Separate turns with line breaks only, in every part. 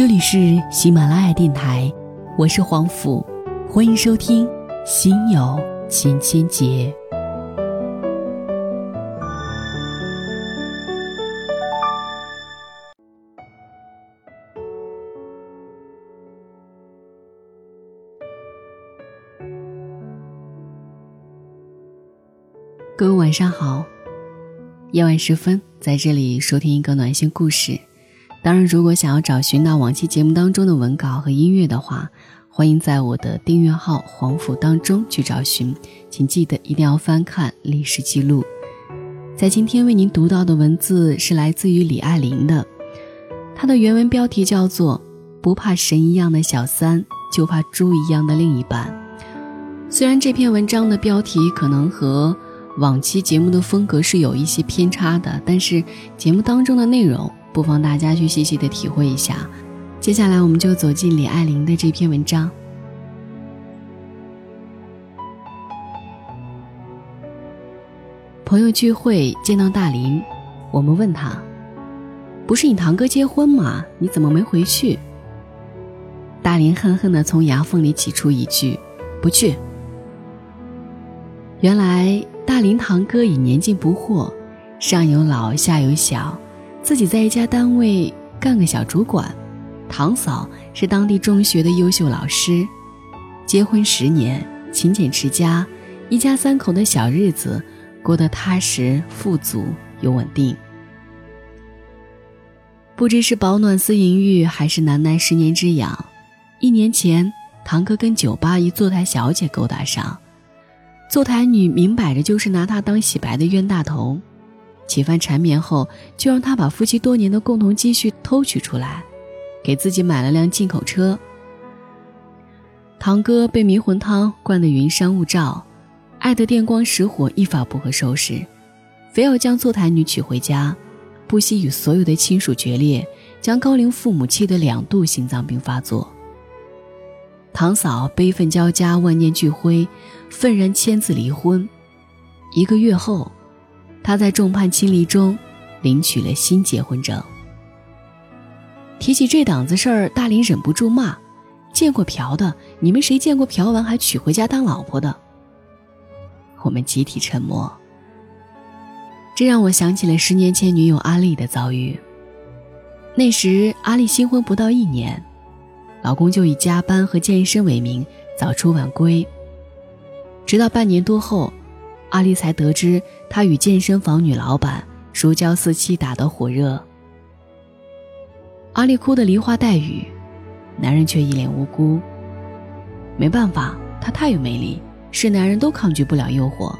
这里是喜马拉雅电台，我是黄甫，欢迎收听《心有千千结》。各位晚上好，夜晚时分，在这里收听一个暖心故事。当然，如果想要找寻到往期节目当中的文稿和音乐的话，欢迎在我的订阅号“黄甫”当中去找寻。请记得一定要翻看历史记录。在今天为您读到的文字是来自于李爱玲的，她的原文标题叫做《不怕神一样的小三，就怕猪一样的另一半》。虽然这篇文章的标题可能和往期节目的风格是有一些偏差的，但是节目当中的内容不妨大家去细细的体会一下。接下来，我们就走进李爱玲的这篇文章。朋友聚会见到大林，我们问他：“不是你堂哥结婚吗？你怎么没回去？”大林恨恨的从牙缝里挤出一句：“不去。”原来。大林堂哥已年近不惑，上有老下有小，自己在一家单位干个小主管。堂嫂是当地中学的优秀老师，结婚十年，勤俭持家，一家三口的小日子过得踏实富足又稳定。不知是饱暖思淫欲，还是难耐十年之痒，一年前，堂哥跟酒吧一坐台小姐勾搭上。坐台女明摆着就是拿他当洗白的冤大头，几番缠绵后，就让他把夫妻多年的共同积蓄偷取出来，给自己买了辆进口车。堂哥被迷魂汤灌得云山雾罩，爱得电光石火，一发不可收拾，非要将坐台女娶回家，不惜与所有的亲属决裂，将高龄父母气得两度心脏病发作。堂嫂悲愤交加，万念俱灰，愤然签字离婚。一个月后，他在众叛亲离中领取了新结婚证。提起这档子事儿，大林忍不住骂：“见过嫖的？你们谁见过嫖完还娶回家当老婆的？”我们集体沉默。这让我想起了十年前女友阿丽的遭遇。那时阿丽新婚不到一年。老公就以加班和健身为名早出晚归，直到半年多后，阿丽才得知他与健身房女老板如胶似漆，打得火热。阿丽哭得梨花带雨，男人却一脸无辜。没办法，他太有魅力，是男人都抗拒不了诱惑。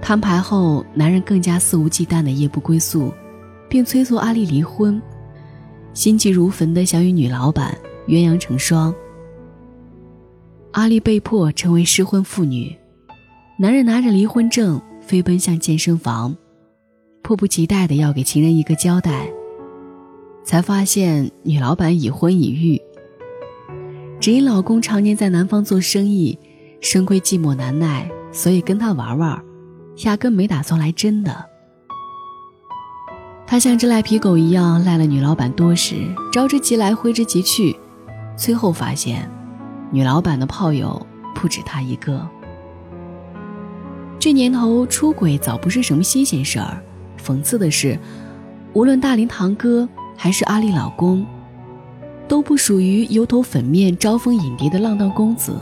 摊牌后，男人更加肆无忌惮的夜不归宿，并催促阿丽离婚。心急如焚的想与女老板鸳鸯成双，阿丽被迫成为失婚妇女。男人拿着离婚证飞奔向健身房，迫不及待的要给情人一个交代，才发现女老板已婚已育。只因老公常年在南方做生意，深闺寂寞难耐，所以跟他玩玩，压根没打算来真的。他像只赖皮狗一样赖了女老板多时，招之即来挥之即去，最后发现，女老板的炮友不止他一个。这年头出轨早不是什么新鲜事儿，讽刺的是，无论大林堂哥还是阿丽老公，都不属于油头粉面、招蜂引蝶的浪荡公子，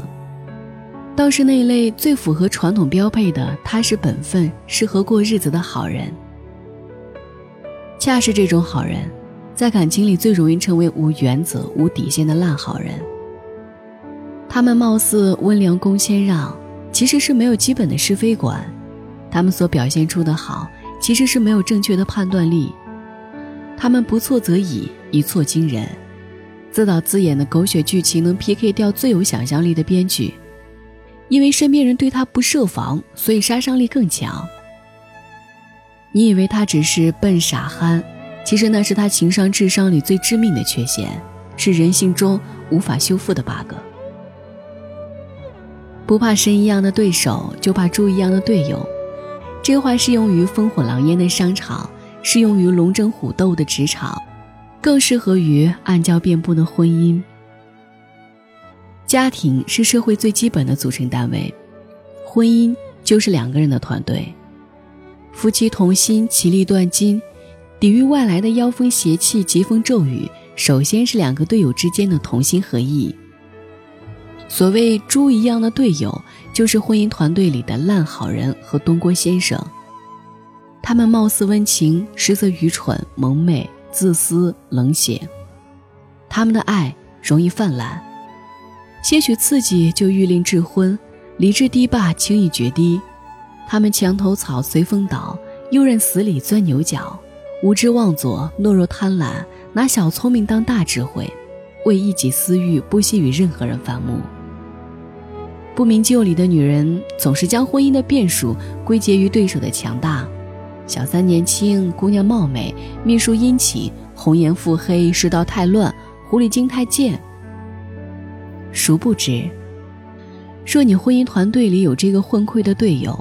倒是那类最符合传统标配的踏实本分、适合过日子的好人。恰是这种好人，在感情里最容易成为无原则、无底线的烂好人。他们貌似温良恭谦让，其实是没有基本的是非观；他们所表现出的好，其实是没有正确的判断力。他们不错则已，一错惊人。自导自演的狗血剧情能 PK 掉最有想象力的编剧，因为身边人对他不设防，所以杀伤力更强。你以为他只是笨傻憨，其实那是他情商智商里最致命的缺陷，是人性中无法修复的 bug。不怕神一样的对手，就怕猪一样的队友。这话适用于烽火狼烟的商场，适用于龙争虎斗的职场，更适合于暗礁遍布的婚姻。家庭是社会最基本的组成单位，婚姻就是两个人的团队。夫妻同心，其利断金，抵御外来的妖风邪气、疾风骤雨，首先是两个队友之间的同心合意。所谓猪一样的队友，就是婚姻团队里的烂好人和东郭先生。他们貌似温情，实则愚蠢、蒙昧、自私、冷血。他们的爱容易泛滥，些许刺激就欲令智昏，理智堤坝轻易决堤。他们墙头草随风倒，又任死里钻牛角，无知妄作，懦弱贪婪，拿小聪明当大智慧，为一己私欲不惜与任何人反目。不明就里的女人总是将婚姻的变数归结于对手的强大。小三年轻，姑娘貌美，秘书殷勤，红颜腹黑，世道太乱，狐狸精太贱。殊不知，若你婚姻团队里有这个混溃的队友，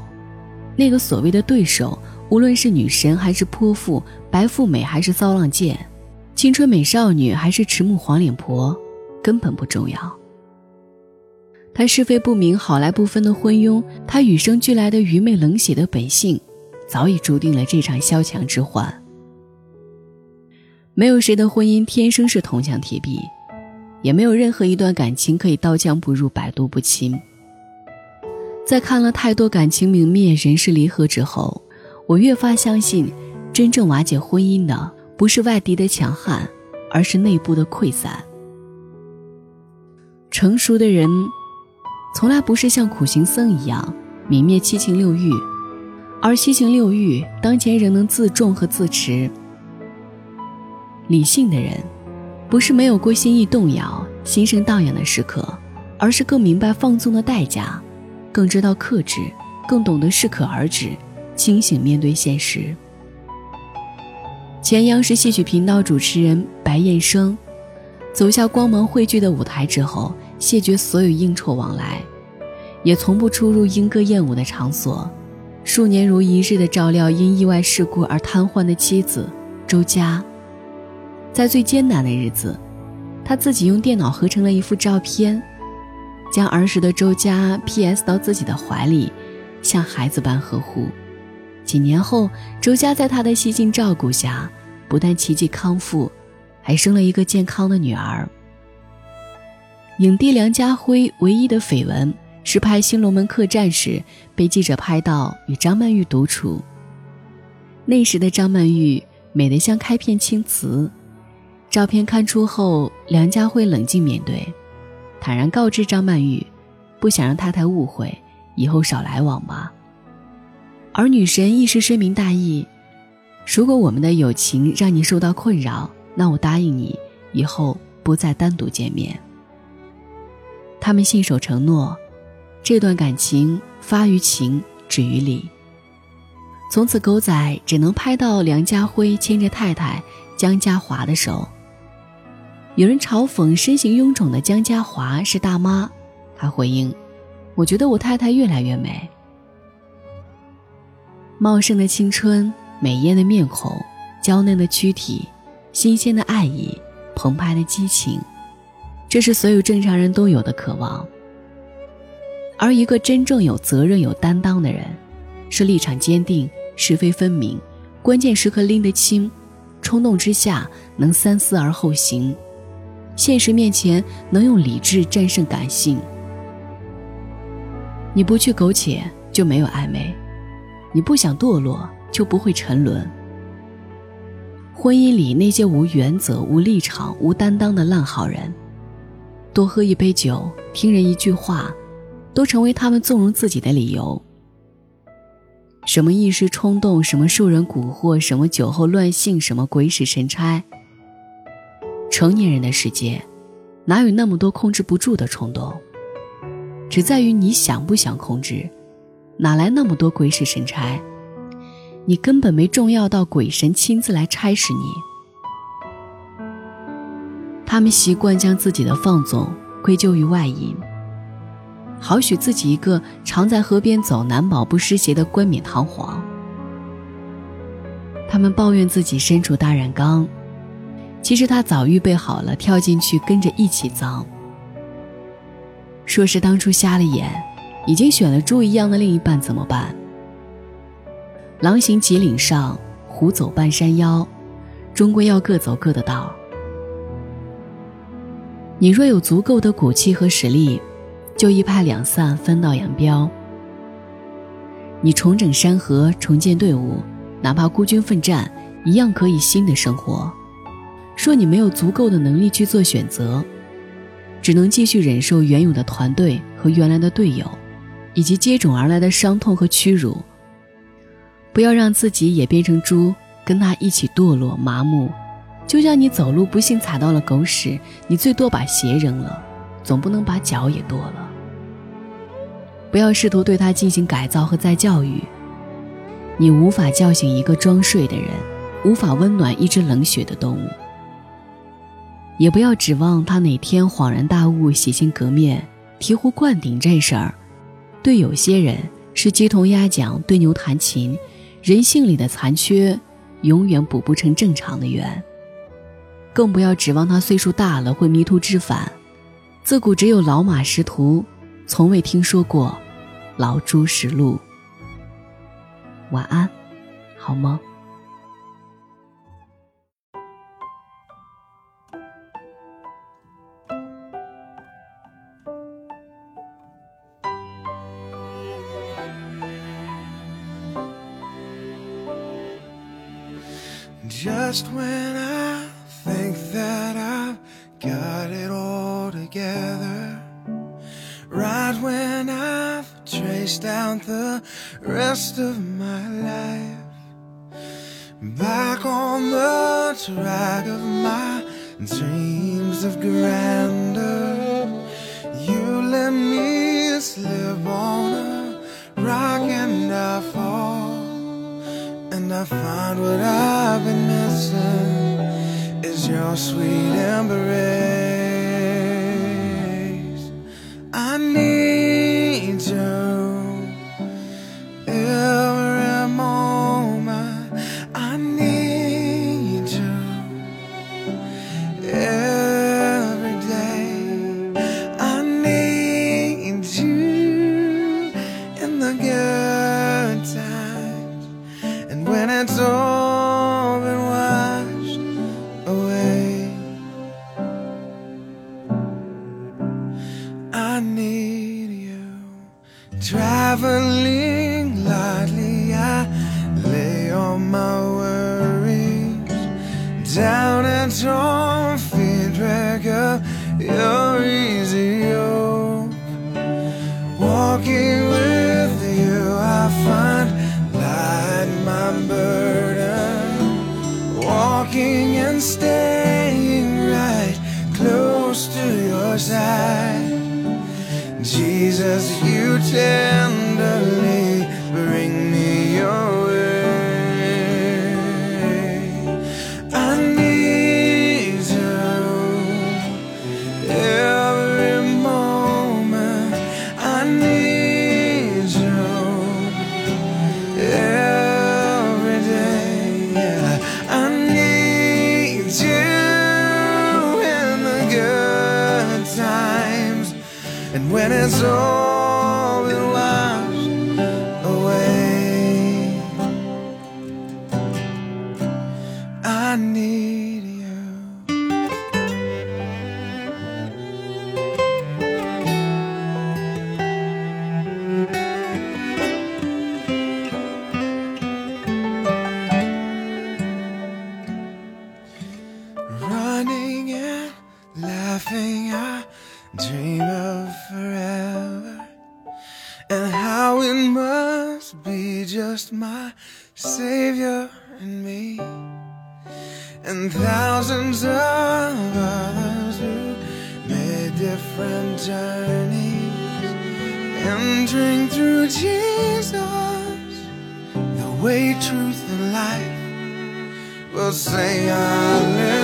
那个所谓的对手，无论是女神还是泼妇，白富美还是骚浪贱，青春美少女还是迟暮黄脸婆，根本不重要。他是非不明、好赖不分的昏庸，他与生俱来的愚昧冷血的本性，早已注定了这场萧墙之患。没有谁的婚姻天生是铜墙铁壁，也没有任何一段感情可以刀枪不入、百毒不侵。在看了太多感情泯灭、人事离合之后，我越发相信，真正瓦解婚姻的不是外敌的强悍，而是内部的溃散。成熟的人。从来不是像苦行僧一样泯灭七情六欲，而七情六欲当前仍能自重和自持。理性的人，不是没有过心意动摇、心生荡漾的时刻，而是更明白放纵的代价，更知道克制，更懂得适可而止，清醒面对现实。前央视戏曲频道主持人白燕生，走下光芒汇聚的舞台之后。谢绝所有应酬往来，也从不出入莺歌燕舞的场所，数年如一日的照料因意外事故而瘫痪的妻子周佳。在最艰难的日子，他自己用电脑合成了一幅照片，将儿时的周佳 P.S 到自己的怀里，像孩子般呵护。几年后，周佳在他的细心照顾下，不但奇迹康复，还生了一个健康的女儿。影帝梁家辉唯一的绯闻是拍《新龙门客栈》时被记者拍到与张曼玉独处。那时的张曼玉美得像开片青瓷。照片刊出后，梁家辉冷静面对，坦然告知张曼玉，不想让太太误会，以后少来往吧。而女神一时深明大义，如果我们的友情让你受到困扰，那我答应你，以后不再单独见面。他们信守承诺，这段感情发于情，止于理。从此，狗仔只能拍到梁家辉牵着太太江嘉华的手。有人嘲讽身形臃肿的江嘉华是大妈，他回应：“我觉得我太太越来越美。”茂盛的青春，美艳的面孔，娇嫩的躯体，新鲜的爱意，澎湃的激情。这是所有正常人都有的渴望，而一个真正有责任、有担当的人，是立场坚定、是非分明，关键时刻拎得清，冲动之下能三思而后行，现实面前能用理智战胜感性。你不去苟且，就没有暧昧；你不想堕落，就不会沉沦。婚姻里那些无原则、无立场、无担当的烂好人。多喝一杯酒，听人一句话，都成为他们纵容自己的理由。什么一时冲动，什么受人蛊惑，什么酒后乱性，什么鬼使神差。成年人的世界，哪有那么多控制不住的冲动？只在于你想不想控制，哪来那么多鬼使神差？你根本没重要到鬼神亲自来差使你。他们习惯将自己的放纵归咎于外因，好许自己一个常在河边走难保不湿鞋的冠冕堂皇。他们抱怨自己身处大染缸，其实他早预备好了，跳进去跟着一起脏。说是当初瞎了眼，已经选了猪一样的另一半怎么办？狼行脊岭上，虎走半山腰，终归要各走各的道。你若有足够的骨气和实力，就一拍两散，分道扬镳。你重整山河，重建队伍，哪怕孤军奋战，一样可以新的生活。说你没有足够的能力去做选择，只能继续忍受原有的团队和原来的队友，以及接踵而来的伤痛和屈辱。不要让自己也变成猪，跟他一起堕落麻木。就像你走路不幸踩到了狗屎，你最多把鞋扔了，总不能把脚也剁了。不要试图对他进行改造和再教育。你无法叫醒一个装睡的人，无法温暖一只冷血的动物。也不要指望他哪天恍然大悟、洗心革面、醍醐灌顶。这事儿，对有些人是鸡同鸭讲、对牛弹琴，人性里的残缺，永远补不成正常的圆。更不要指望他岁数大了会迷途知返。自古只有老马识途，从未听说过老猪识路。晚安，好梦。
Just when out the rest of my life, back on the track of my dreams of grandeur, you let me slip on a rock and I fall. And I find what I've been missing is your sweet embrace. as you tend And thousands of others who made different journeys. Entering through Jesus, the way, truth, and life will say hallelujah.